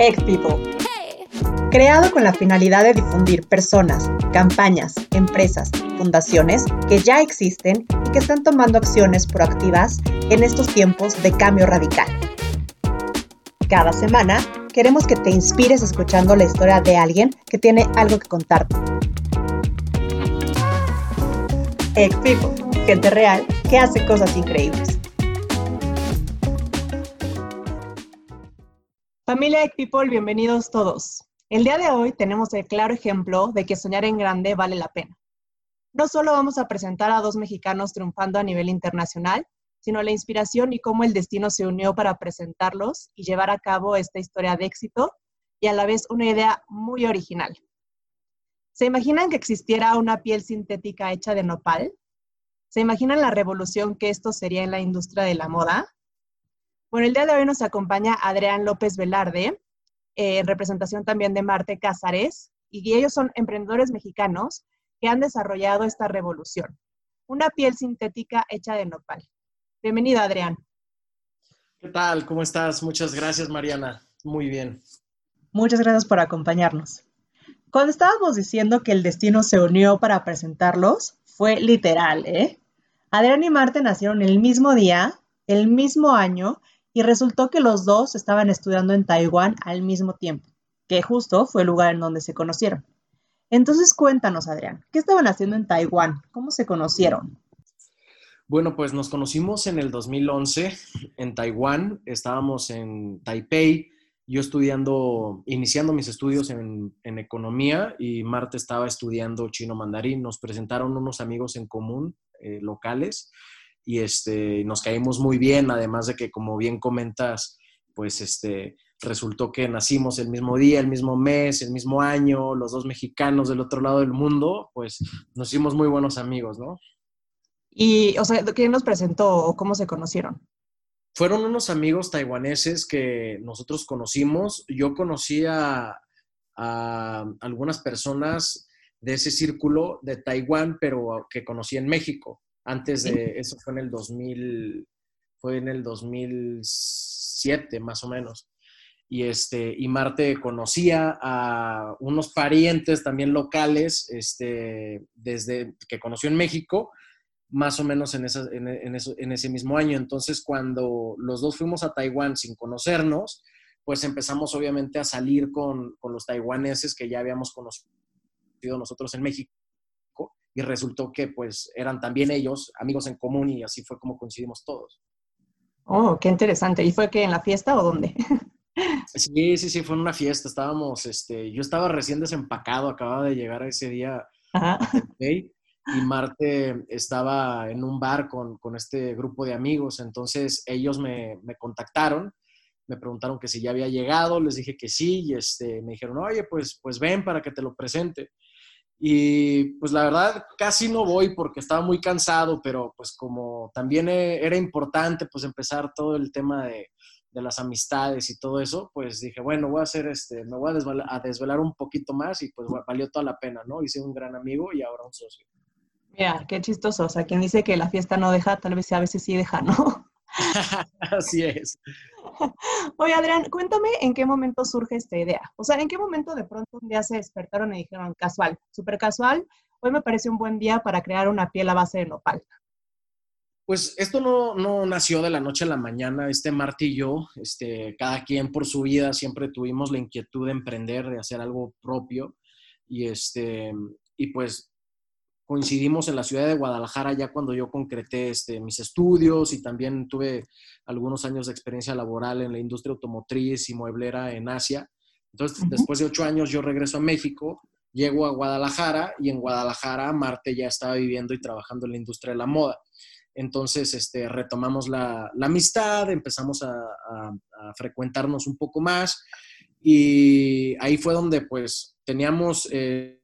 People. Creado con la finalidad de difundir personas, campañas, empresas, fundaciones que ya existen y que están tomando acciones proactivas en estos tiempos de cambio radical. Cada semana queremos que te inspires escuchando la historia de alguien que tiene algo que contarte. People, gente real que hace cosas increíbles. Familia Egg People, bienvenidos todos. El día de hoy tenemos el claro ejemplo de que soñar en grande vale la pena. No solo vamos a presentar a dos mexicanos triunfando a nivel internacional, sino la inspiración y cómo el destino se unió para presentarlos y llevar a cabo esta historia de éxito y a la vez una idea muy original. ¿Se imaginan que existiera una piel sintética hecha de nopal? ¿Se imaginan la revolución que esto sería en la industria de la moda? Bueno, el día de hoy nos acompaña Adrián López Velarde, eh, en representación también de Marte Cázares, y ellos son emprendedores mexicanos que han desarrollado esta revolución, una piel sintética hecha de nopal. Bienvenido, Adrián. ¿Qué tal? ¿Cómo estás? Muchas gracias, Mariana. Muy bien. Muchas gracias por acompañarnos. Cuando estábamos diciendo que el destino se unió para presentarlos, fue literal, ¿eh? Adrián y Marte nacieron el mismo día, el mismo año y resultó que los dos estaban estudiando en Taiwán al mismo tiempo, que justo fue el lugar en donde se conocieron. Entonces cuéntanos, Adrián, ¿qué estaban haciendo en Taiwán? ¿Cómo se conocieron? Bueno, pues nos conocimos en el 2011 en Taiwán, estábamos en Taipei, yo estudiando, iniciando mis estudios en, economía y Marta estaba estudiando chino mandarín. Nos presentaron unos amigos en común eh, locales y este, nos caímos muy bien, además de que, como bien comentas, pues este, resultó que nacimos el mismo día, el mismo mes, el mismo año, los dos mexicanos del otro lado del mundo, pues nos hicimos muy buenos amigos, ¿no? Y, o sea, ¿quién nos presentó o cómo se conocieron? Fueron unos amigos taiwaneses que nosotros conocimos. Yo conocí a, a algunas personas de ese círculo de Taiwán, pero que conocí en México. Antes de eso fue en el 2000, fue en el 2007 más o menos. Y, este, y Marte conocía a unos parientes también locales este, desde que conoció en México, más o menos en, en, ese mismo año. Entonces, cuando los dos fuimos a Taiwán sin conocernos, pues empezamos obviamente a salir con, con los taiwaneses que ya habíamos conocido nosotros en México y resultó que pues eran también ellos amigos en común y así fue como coincidimos todos. Oh, qué interesante. ¿Y fue que en la fiesta o dónde? Sí, sí, sí, fue en una fiesta. Estábamos, este, yo estaba recién desempacado, acababa de llegar ese día y Marte estaba en un bar con, con, este grupo de amigos. Entonces ellos me, me, contactaron, me preguntaron que si ya había llegado, les dije que sí y este, me dijeron, oye, pues, pues ven para que te lo presente. Y pues la verdad casi no voy porque estaba muy cansado, pero pues como también e, era importante pues empezar todo el tema de, de las amistades y todo eso, pues dije, bueno, voy a hacer este, me voy a desvelar, un poquito más y pues valió toda la pena, ¿no? Hice un gran amigo y ahora un socio. Mira, qué chistoso. O sea, quien dice que la fiesta no deja, tal vez a veces sí deja, ¿no? Así es. Oye, Adrián, cuéntame en qué momento surge esta idea. O sea, en qué momento de pronto un día se despertaron y dijeron, casual, súper casual, hoy me parece un buen día para crear una piel a base de nopal. Pues esto no, no nació de la noche a la mañana. Este martillo, este, cada quien por su vida siempre tuvimos la inquietud de emprender, de hacer algo propio. Y, este, y pues coincidimos en la ciudad de Guadalajara ya cuando yo concreté este, mis estudios y también tuve algunos años de experiencia laboral en la industria automotriz y mueblera en Asia. Entonces, después de ocho años yo regreso a México, llego a Guadalajara y en Guadalajara Marte ya estaba viviendo y trabajando en la industria de la moda. Entonces, este, retomamos la, amistad, empezamos a, frecuentarnos un poco más y ahí fue donde pues teníamos... Eh,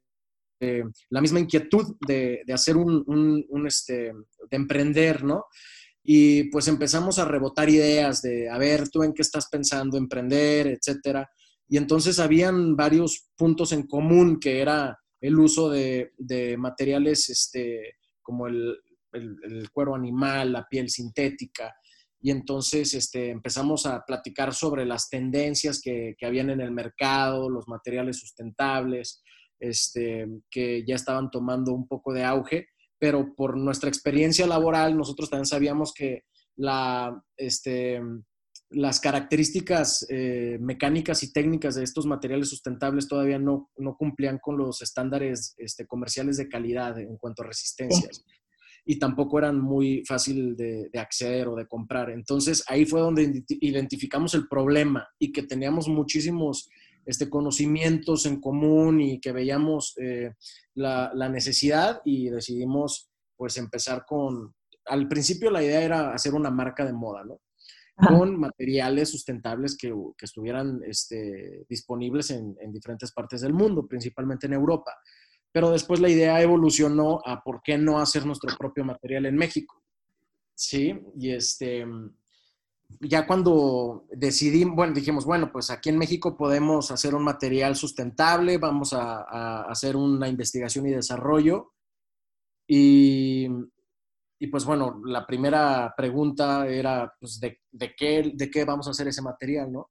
eh, la misma inquietud de, hacer un, este, de emprender, ¿no? Y pues empezamos a rebotar ideas de, a ver, tú en qué estás pensando, emprender, etcétera. Y entonces habían varios puntos en común que era el uso de, materiales este, como el, cuero animal, la piel sintética. y entonces este, empezamos a platicar sobre las tendencias que, que habían en el mercado, los materiales sustentables, este, que ya estaban tomando un poco de auge, pero por nuestra experiencia laboral nosotros también sabíamos que la, este, las características eh, mecánicas y técnicas de estos materiales sustentables todavía no, no cumplían con los estándares este, comerciales de calidad en cuanto a resistencias. Y tampoco eran muy fácil de, acceder o de comprar. Entonces ahí fue donde identificamos el problema y que teníamos muchísimos este, conocimientos en común y que veíamos eh, la, la, necesidad y decidimos pues empezar con, al principio la idea era hacer una marca de moda, ¿no? con materiales sustentables que, estuvieran este, disponibles en, diferentes partes del mundo, principalmente en Europa. Pero después la idea evolucionó a por qué no hacer nuestro propio material en México. Sí, y este, ya cuando decidimos, bueno, dijimos, bueno, pues aquí en México podemos hacer un material sustentable, vamos a, a hacer una investigación y desarrollo. Y, y pues bueno, la primera pregunta era, pues, ¿de, de, qué, ¿de qué vamos a hacer ese material, no?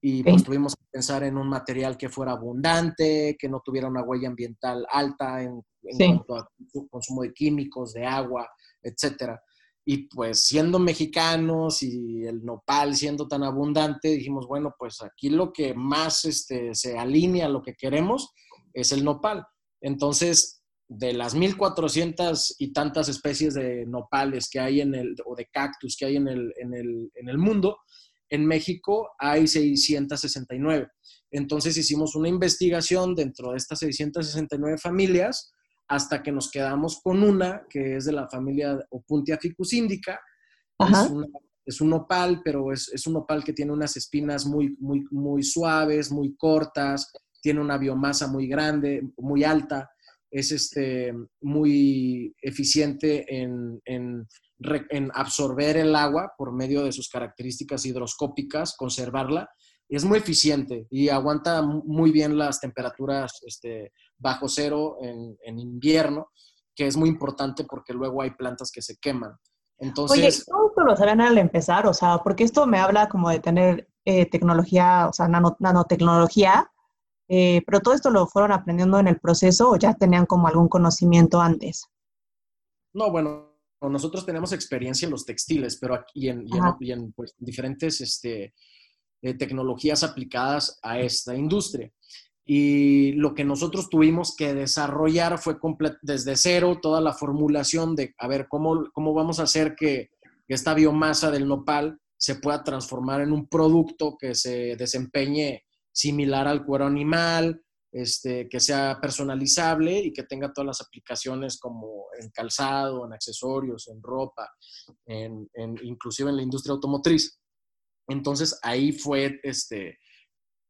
Y pues tuvimos que pensar en un material que fuera abundante, que no tuviera una huella ambiental alta en, cuanto a consumo de químicos, de agua, etcétera. Y pues siendo mexicanos y el nopal siendo tan abundante, dijimos, bueno, pues aquí lo que más este, se alinea a lo que queremos es el nopal. Entonces, de las 1400 y tantas especies de nopales que hay en el, o de cactus que hay en el, en el, en el mundo, en México hay 669. Entonces hicimos una investigación dentro de estas 669 familias hasta que nos quedamos con una que es de la familia Opuntia ficus indica. Es, un nopal, pero es, es, un nopal que tiene unas espinas muy, muy, muy suaves, muy cortas, tiene una biomasa muy grande, muy alta es este, muy eficiente en, absorber el agua por medio de sus características hidroscópicas, conservarla. Es muy eficiente y aguanta muy bien las temperaturas este, bajo cero en, invierno, que es muy importante porque luego hay plantas que se queman. Entonces, Oye, ¿cómo lo saben al empezar? O sea, porque esto me habla como de tener eh, tecnología, o sea, nanotecnología, eh, pero todo esto lo fueron aprendiendo en el proceso o ya tenían como algún conocimiento antes. No, bueno, nosotros tenemos experiencia en los textiles, pero aquí en, y en, pues, diferentes este, eh, tecnologías aplicadas a esta industria. Y lo que nosotros tuvimos que desarrollar fue desde cero toda la formulación de, a ver, cómo, cómo vamos a hacer que esta biomasa del nopal se pueda transformar en un producto que se desempeñe similar al cuero animal, este, que sea personalizable y que tenga todas las aplicaciones como en calzado, en accesorios, en ropa, en, inclusive en la industria automotriz. Entonces ahí fue este,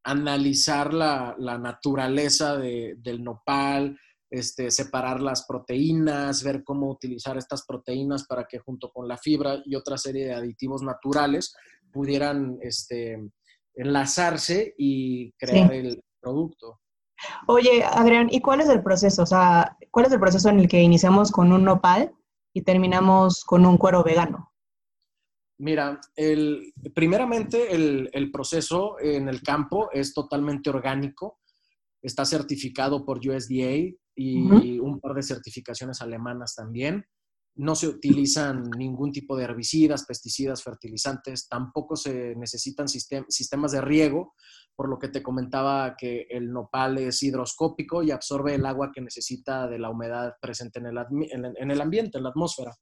analizar la, naturaleza del nopal, este, separar las proteínas, ver cómo utilizar estas proteínas para que junto con la fibra y otra serie de aditivos naturales pudieran este, enlazarse y crear el producto. Oye, Adrián, ¿y cuál es el proceso? O sea, ¿cuál es el proceso en el que iniciamos con un nopal y terminamos con un cuero vegano? Mira, el, primeramente el, el, proceso en el campo es totalmente orgánico, está certificado por USDA y un par de certificaciones alemanas también. No se utilizan ningún tipo de herbicidas, pesticidas, fertilizantes, tampoco se necesitan sistemas de riego, por lo que te comentaba que el nopal es hidroscópico y absorbe el agua que necesita de la humedad presente en el, en el ambiente, en la atmósfera.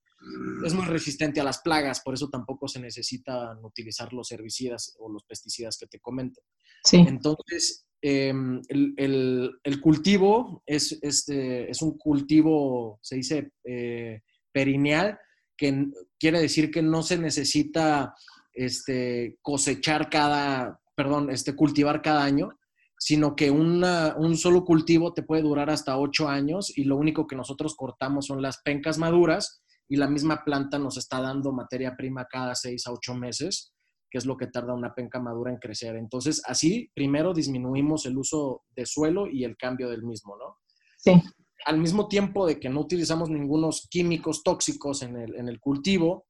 Es muy resistente a las plagas, por eso tampoco se necesitan utilizar los herbicidas o los pesticidas que te comento. Sí. Entonces, em, el, cultivo es, este, es un cultivo, se dice, eh, perineal, que quiere decir que no se necesita este, cosechar cada, perdón, este, cultivar cada año, sino que un solo cultivo te puede durar hasta ocho años y lo único que nosotros cortamos son las pencas maduras y la misma planta nos está dando materia prima cada seis a ocho meses, que es lo que tarda una penca madura en crecer. Entonces, así primero disminuimos el uso de suelo y el cambio del mismo, ¿no? Sí al mismo tiempo de que no utilizamos ningunos químicos tóxicos en el, cultivo,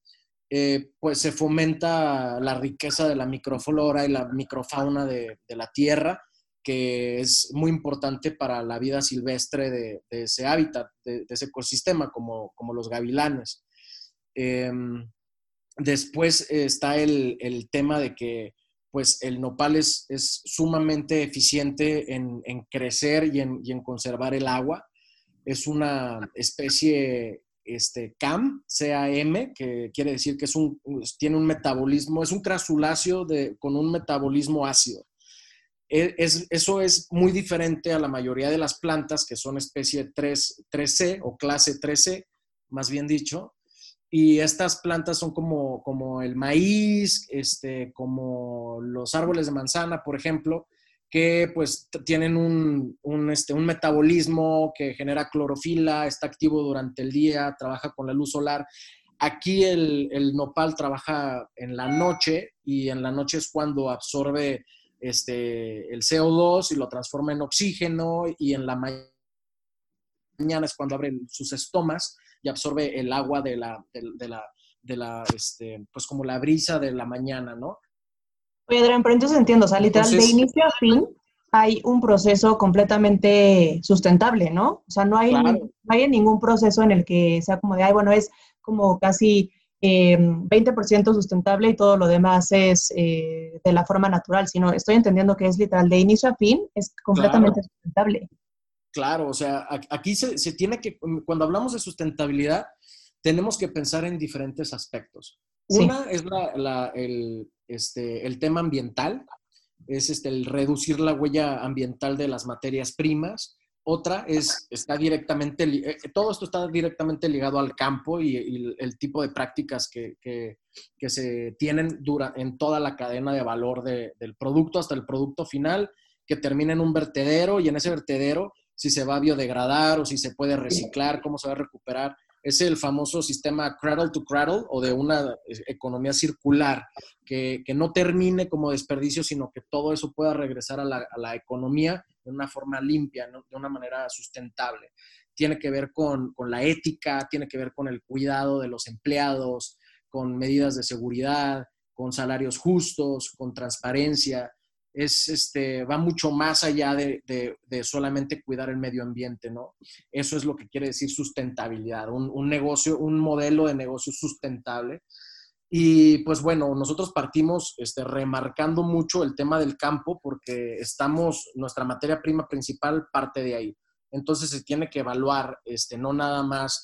eh, pues se fomenta la riqueza de la microflora y la microfauna de, la tierra, que es muy importante para la vida silvestre de, ese hábitat, de, ese ecosistema, como, como los gavilanes. Em, después está el, tema de que pues el nopal es, sumamente eficiente en, crecer y en, en, conservar el agua. Es una especie este, CAM, CAM, que quiere decir que es un, tiene un metabolismo, es un crasuláceo de, con un metabolismo ácido. Es, eso es muy diferente a la mayoría de las plantas que son especie 3, 3C o clase 3C, más bien dicho. Y estas plantas son como, como el maíz, este, como los árboles de manzana, por ejemplo, que pues tienen un, este, un, metabolismo que genera clorofila, está activo durante el día, trabaja con la luz solar. Aquí el, nopal trabaja en la noche y en la noche es cuando absorbe este, el CO2 y lo transforma en oxígeno y en la mañana es cuando abre sus estomas y absorbe el agua de la, de, la, de la este, pues como la brisa de la mañana, ¿no? Oye, Adrián, pero entonces entiendo, o sea, literal, de inicio a fin hay un proceso completamente sustentable, ¿no? O sea, no hay, no hay ningún proceso en el que sea como de, ay, bueno, es como casi 20% eh, sustentable y todo lo demás es eh, de la forma natural, sino estoy entendiendo que es literal, de inicio a fin, es completamente sustentable. Claro, o sea, aquí se, se, tiene que, cuando hablamos de sustentabilidad, tenemos que pensar en diferentes aspectos. Una es la, el, este, el tema ambiental, es este, el reducir la huella ambiental de las materias primas. Otra es, está directamente, eh, todo esto está directamente ligado al campo y, el tipo de prácticas que, se tienen en toda la cadena de valor del producto hasta el producto final, que termina en un vertedero y en ese vertedero, si se va a biodegradar o si se puede reciclar, cómo se va a recuperar es el famoso sistema cradle to cradle o de una eh, economía circular, que, no termine como desperdicio, sino que todo eso pueda regresar a la, economía de una forma limpia, de una manera sustentable. Tiene que ver con, con la ética, tiene que ver con el cuidado de los empleados, con medidas de seguridad, con salarios justos, con transparencia es, este, va mucho más allá de, solamente cuidar el medio ambiente, ¿no? Eso es lo que quiere decir sustentabilidad, un, negocio, un modelo de negocio sustentable. Y pues bueno, nosotros partimos este, remarcando mucho el tema del campo porque estamos, nuestra materia prima principal parte de ahí. Entonces se tiene que evaluar este, no nada más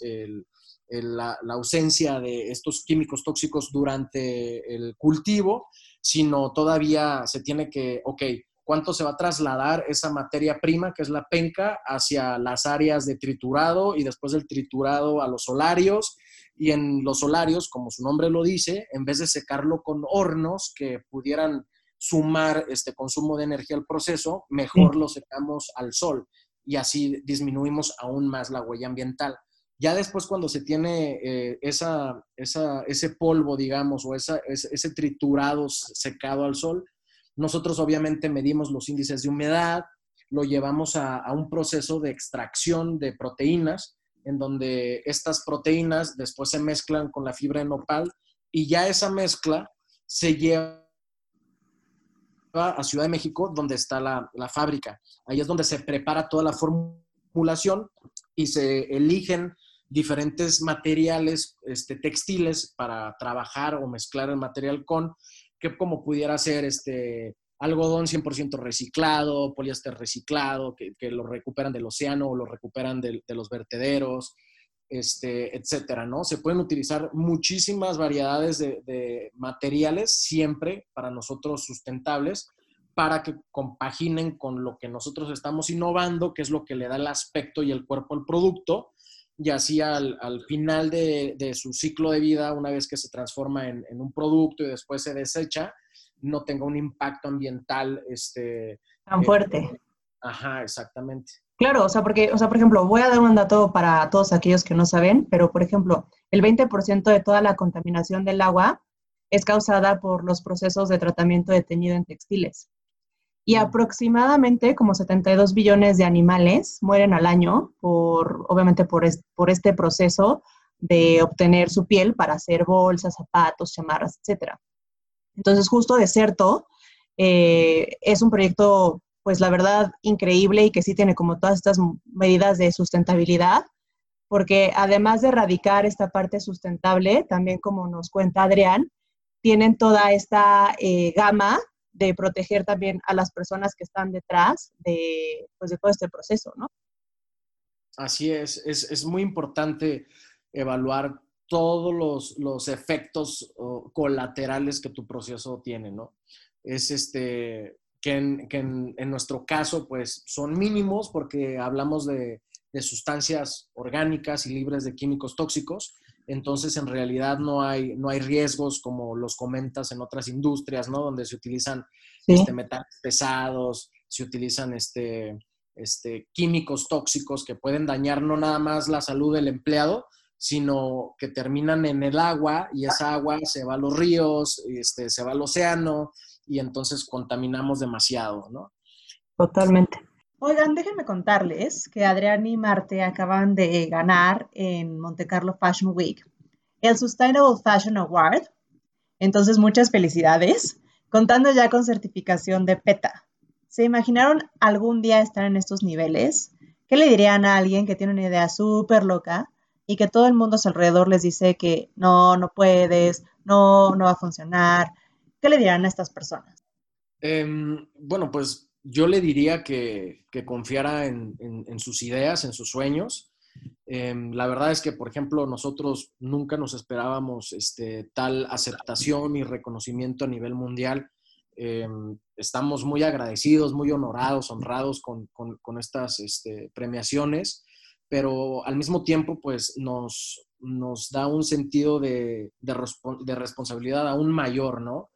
la, ausencia de estos químicos tóxicos durante el cultivo, sino todavía se tiene que, ok, ¿cuánto se va a trasladar esa materia prima, que es la penca, hacia las áreas de triturado y después del triturado a los solarios? Y en los solarios, como su nombre lo dice, en vez de secarlo con hornos que pudieran sumar este consumo de energía al proceso, mejor lo secamos al sol y así disminuimos aún más la huella ambiental. Ya después cuando se tiene eh, esa, ese polvo, digamos, o esa, ese, triturado secado al sol, nosotros obviamente medimos los índices de humedad, lo llevamos a, un proceso de extracción de proteínas, en donde estas proteínas después se mezclan con la fibra de nopal y ya esa mezcla se lleva a Ciudad de México, donde está la, la, fábrica. Ahí es donde se prepara toda la formulación y se eligen diferentes materiales este, textiles para trabajar o mezclar el material con, que como pudiera ser este, algodón 100% reciclado, poliéster reciclado, que, lo recuperan del océano o lo recuperan de, los vertederos, este, etcétera, ¿no? Se pueden utilizar muchísimas variedades de, de, materiales siempre para nosotros sustentables para que compaginen con lo que nosotros estamos innovando, que es lo que le da el aspecto y el cuerpo al producto, y así al, final de, su ciclo de vida, una vez que se transforma en, un producto y después se desecha, no tenga un impacto ambiental este, tan fuerte. ajá, exactamente. Claro, o sea, porque, o sea, por ejemplo, voy a dar un dato para todos aquellos que no saben, pero por ejemplo, el 20% de toda la contaminación del agua es causada por los procesos de tratamiento de teñido en textiles y aproximadamente como 72 billones de animales mueren al año por, obviamente por, por este proceso de obtener su piel para hacer bolsas, zapatos, chamarras, etc. Entonces, justo Deserto eh, es un proyecto, pues la verdad, increíble y que sí tiene como todas estas medidas de sustentabilidad, porque además de erradicar esta parte sustentable, también como nos cuenta Adrián, tienen toda esta eh, gama de proteger también a las personas que están detrás de, pues, de todo este proceso, ¿no? Así es, es, muy importante evaluar todos los, los efectos colaterales que tu proceso tiene, ¿no? Es este, que, en, que en, nuestro caso, pues, son mínimos porque hablamos de, de sustancias orgánicas y libres de químicos tóxicos, entonces en realidad no hay, no hay riesgos como los comentas en otras industrias, ¿no? Donde se utilizan este, metales pesados, se utilizan este, este, químicos tóxicos que pueden dañar no nada más la salud del empleado, sino que terminan en el agua y esa agua se va a los ríos, este, se va al océano y entonces contaminamos demasiado, ¿no? Totalmente. Oigan, déjenme contarles que Adrián y Marte acaban de ganar en Monte Carlo Fashion Week el Sustainable Fashion Award. Entonces, muchas felicidades. Contando ya con certificación de PETA. ¿Se imaginaron algún día estar en estos niveles? ¿Qué le dirían a alguien que tiene una idea súper loca y que todo el mundo a su alrededor les dice que no, no puedes, no, no va a funcionar? ¿Qué le dirían a estas personas? Em, bueno, pues yo le diría que, confiara en, sus ideas, en sus sueños. Em, la verdad es que, por ejemplo, nosotros nunca nos esperábamos este, tal aceptación y reconocimiento a nivel mundial. Em, estamos muy agradecidos, muy honorados, honrados con, estas este, premiaciones, pero al mismo tiempo, pues nos, da un sentido de, de responsabilidad aún mayor, ¿no?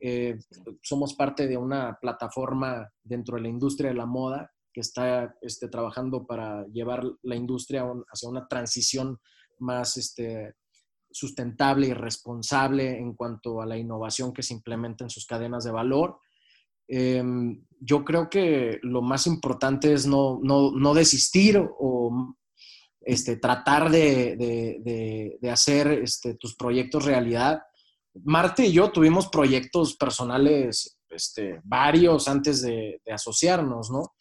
Eh, somos parte de una plataforma dentro de la industria de la moda que está este, trabajando para llevar la industria hacia una transición más este, sustentable y responsable en cuanto a la innovación que se implementa en sus cadenas de valor. Em, yo creo que lo más importante es no, no, desistir o este, tratar de, de, de hacer este, tus proyectos realidad Marte y yo tuvimos proyectos personales, este, varios antes de, asociarnos, ¿no?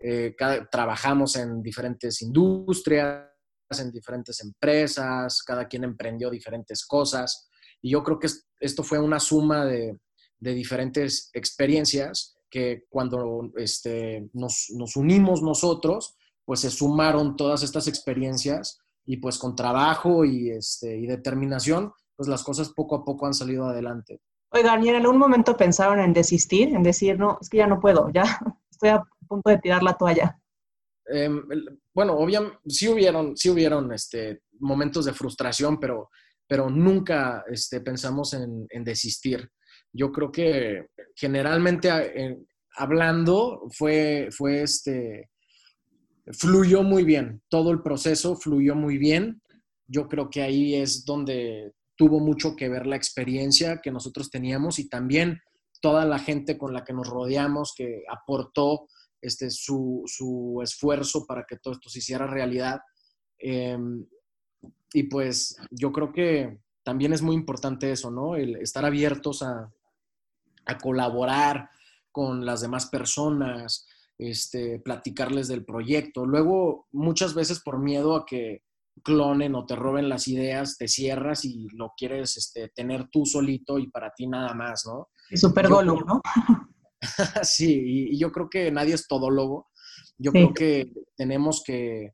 Eh, trabajamos en diferentes industrias, en diferentes empresas, cada quien emprendió diferentes cosas. Y yo creo que esto fue una suma de, diferentes experiencias que cuando este, nos, nos, unimos nosotros, pues se sumaron todas estas experiencias y pues con trabajo y, este, y determinación, pues las cosas poco a poco han salido adelante. Oigan, ¿y en algún momento pensaron en desistir, en decir, no, es que ya no puedo, ya estoy a punto de tirar la toalla? Em, bueno, obviamente, sí hubieron, sí hubieron este, momentos de frustración, pero, pero nunca este, pensamos en, desistir. Yo creo que generalmente eh, hablando fue, fue este, fluyó muy bien, todo el proceso fluyó muy bien. Yo creo que ahí es donde tuvo mucho que ver la experiencia que nosotros teníamos y también toda la gente con la que nos rodeamos que aportó este, su, esfuerzo para que todo esto se hiciera realidad. Em, y pues yo creo que también es muy importante eso, ¿no? El estar abiertos a, a colaborar con las demás personas, este, platicarles del proyecto. Luego, muchas veces por miedo a que clonen o te roben las ideas, te cierras y lo quieres este, tener tú solito y para ti nada más, ¿no? Y super Gollum, ¿no? sí, y, yo creo que nadie es todólogo. Yo creo que tenemos que,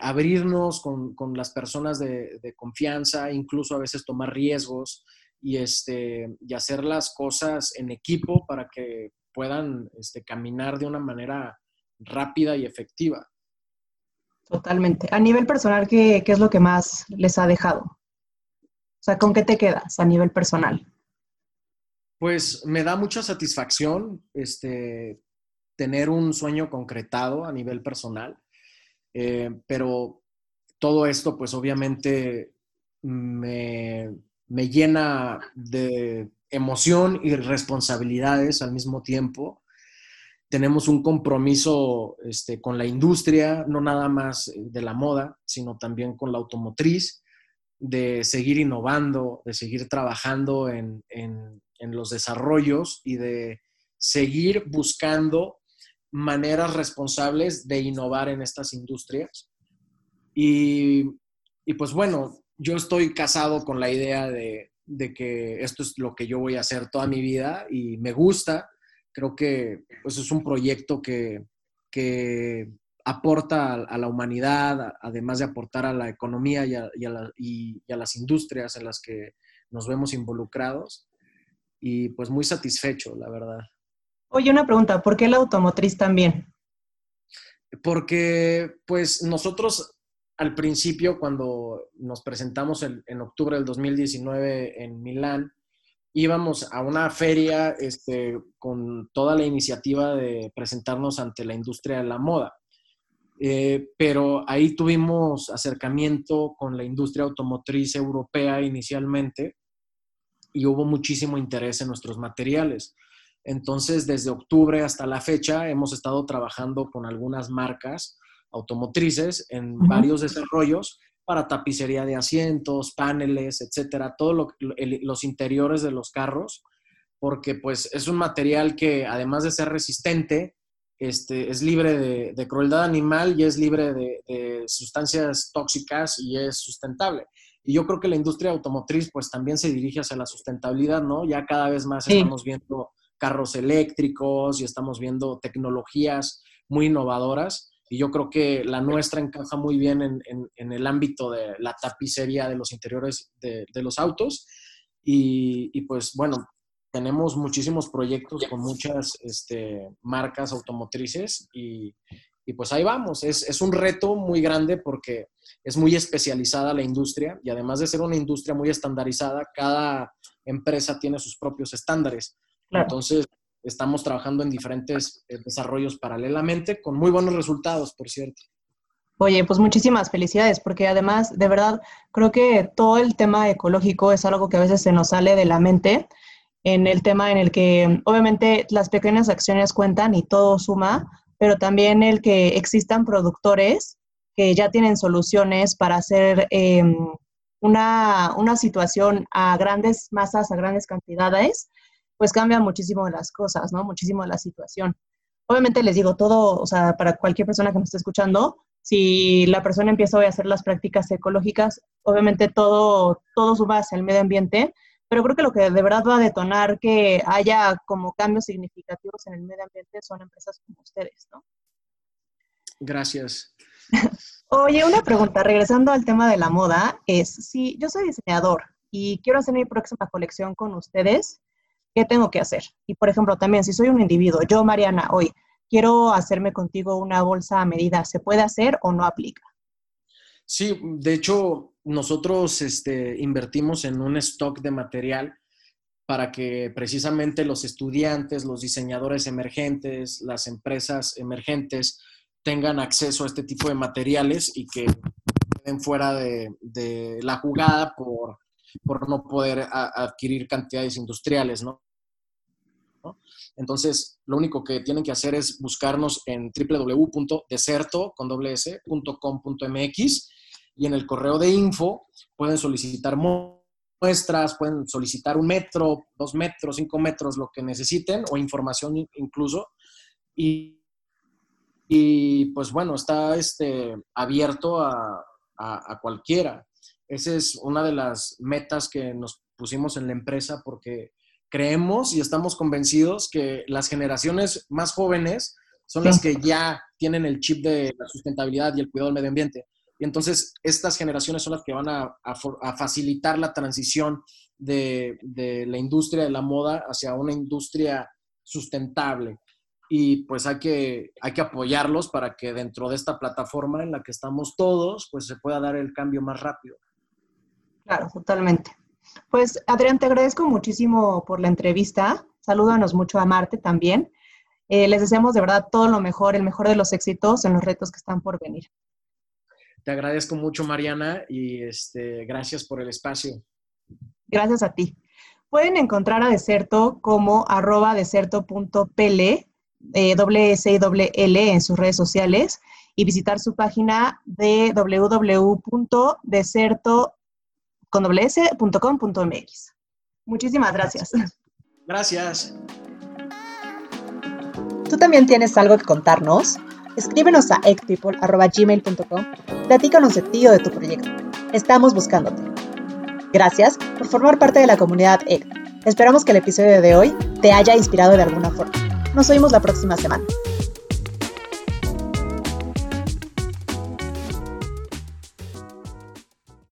abrirnos con, las personas de, confianza, incluso a veces tomar riesgos y, este, y hacer las cosas en equipo para que puedan este, caminar de una manera rápida y efectiva. Totalmente. A nivel personal, ¿qué, es lo que más les ha dejado? O sea, ¿con qué te quedas a nivel personal? Pues me da mucha satisfacción este, tener un sueño concretado a nivel personal, eh, pero todo esto pues obviamente me, me, llena de emoción y responsabilidades al mismo tiempo tenemos un compromiso este, con la industria, no nada más de la moda, sino también con la automotriz, de seguir innovando, de seguir trabajando en, los desarrollos y de seguir buscando maneras responsables de innovar en estas industrias. Y, pues bueno, yo estoy casado con la idea de, de, que esto es lo que yo voy a hacer toda mi vida y me gusta. Creo que pues, es un proyecto que, que aporta a, la humanidad, además de aportar a la economía y a, las industrias en las que nos vemos involucrados. Y pues muy satisfecho, la verdad. Oye, una pregunta, ¿por qué la automotriz también? Porque pues nosotros al principio, cuando nos presentamos en, octubre del 2019 en Milán, íbamos a una feria este, con toda la iniciativa de presentarnos ante la industria de la moda. Eh, pero ahí tuvimos acercamiento con la industria automotriz europea inicialmente y hubo muchísimo interés en nuestros materiales. Entonces, desde octubre hasta la fecha, hemos estado trabajando con algunas marcas automotrices en varios desarrollos para tapicería de asientos, paneles, etcétera, todos los interiores de los carros, porque pues es un material que además de ser resistente, este, es libre de, crueldad animal y es libre de, sustancias tóxicas y es sustentable. Y yo creo que la industria automotriz pues también se dirige hacia la sustentabilidad, ¿no? Ya cada vez más estamos viendo carros eléctricos y estamos viendo tecnologías muy innovadoras. Y yo creo que la nuestra encaja muy bien en, el ámbito de la tapicería de los interiores de, los autos. Y, y, pues bueno, tenemos muchísimos proyectos con muchas este, marcas automotrices y, pues ahí vamos. Es, un reto muy grande porque es muy especializada la industria y además de ser una industria muy estandarizada, cada empresa tiene sus propios estándares. Entonces, estamos trabajando en diferentes eh, desarrollos paralelamente con muy buenos resultados, por cierto. Oye, pues muchísimas felicidades, porque además, de verdad, creo que todo el tema ecológico es algo que a veces se nos sale de la mente en el tema en el que obviamente las pequeñas acciones cuentan y todo suma, pero también el que existan productores que ya tienen soluciones para hacer em, una, una, situación a grandes masas, a grandes cantidades, pues cambia muchísimo las cosas, ¿no? Muchísimo la situación. Obviamente les digo todo, o sea, para cualquier persona que nos esté escuchando, si la persona empieza hoy a hacer las prácticas ecológicas, obviamente todo, todo suma hacia el medio ambiente, pero creo que lo que de verdad va a detonar que haya como cambios significativos en el medio ambiente son empresas como ustedes, ¿no? Gracias. Oye, una pregunta, regresando al tema de la moda, es si yo soy diseñador y quiero hacer mi próxima colección con ustedes, ¿qué tengo que hacer? Y por ejemplo, también si soy un individuo, yo Mariana, hoy quiero hacerme contigo una bolsa a medida, ¿se puede hacer o no aplica? Sí, de hecho, nosotros este, invertimos en un stock de material para que precisamente los estudiantes, los diseñadores emergentes, las empresas emergentes tengan acceso a este tipo de materiales y que queden fuera de, la jugada por, no poder adquirir cantidades industriales, ¿no? Entonces, lo único que tienen que hacer es buscarnos en www.deserto.com.mx y en el correo de info pueden solicitar muestras, pueden solicitar un metro, dos metros, cinco metros, lo que necesiten o información incluso. Y, y pues bueno, está este, abierto a, a, cualquiera. Esa es una de las metas que nos pusimos en la empresa porque creemos y estamos convencidos que las generaciones más jóvenes son las que ya tienen el chip de la sustentabilidad y el cuidado del medio ambiente. Y entonces estas generaciones son las que van a, facilitar la transición de, la industria de la moda hacia una industria sustentable. Y pues hay que, hay que apoyarlos para que dentro de esta plataforma en la que estamos todos, pues se pueda dar el cambio más rápido. Claro, totalmente. Pues Adrián, te agradezco muchísimo por la entrevista. Salúdanos mucho a Marte también. Eh, les deseamos de verdad todo lo mejor, el mejor de los éxitos en los retos que están por venir. Te agradezco mucho, Mariana, y este, gracias por el espacio. Gracias a ti. Pueden encontrar a Deserto como arroba deserto.pele eh, L en sus redes sociales y visitar su página de www.deserto.com.mx. Muchísimas gracias. Gracias. ¿Tú también tienes algo que contarnos? Escríbenos a ecpeople.gmail.com Platícanos de ti o de tu proyecto. Estamos buscándote. Gracias por formar parte de la comunidad ECT. Esperamos que el episodio de hoy te haya inspirado de alguna forma. Nos oímos la próxima semana.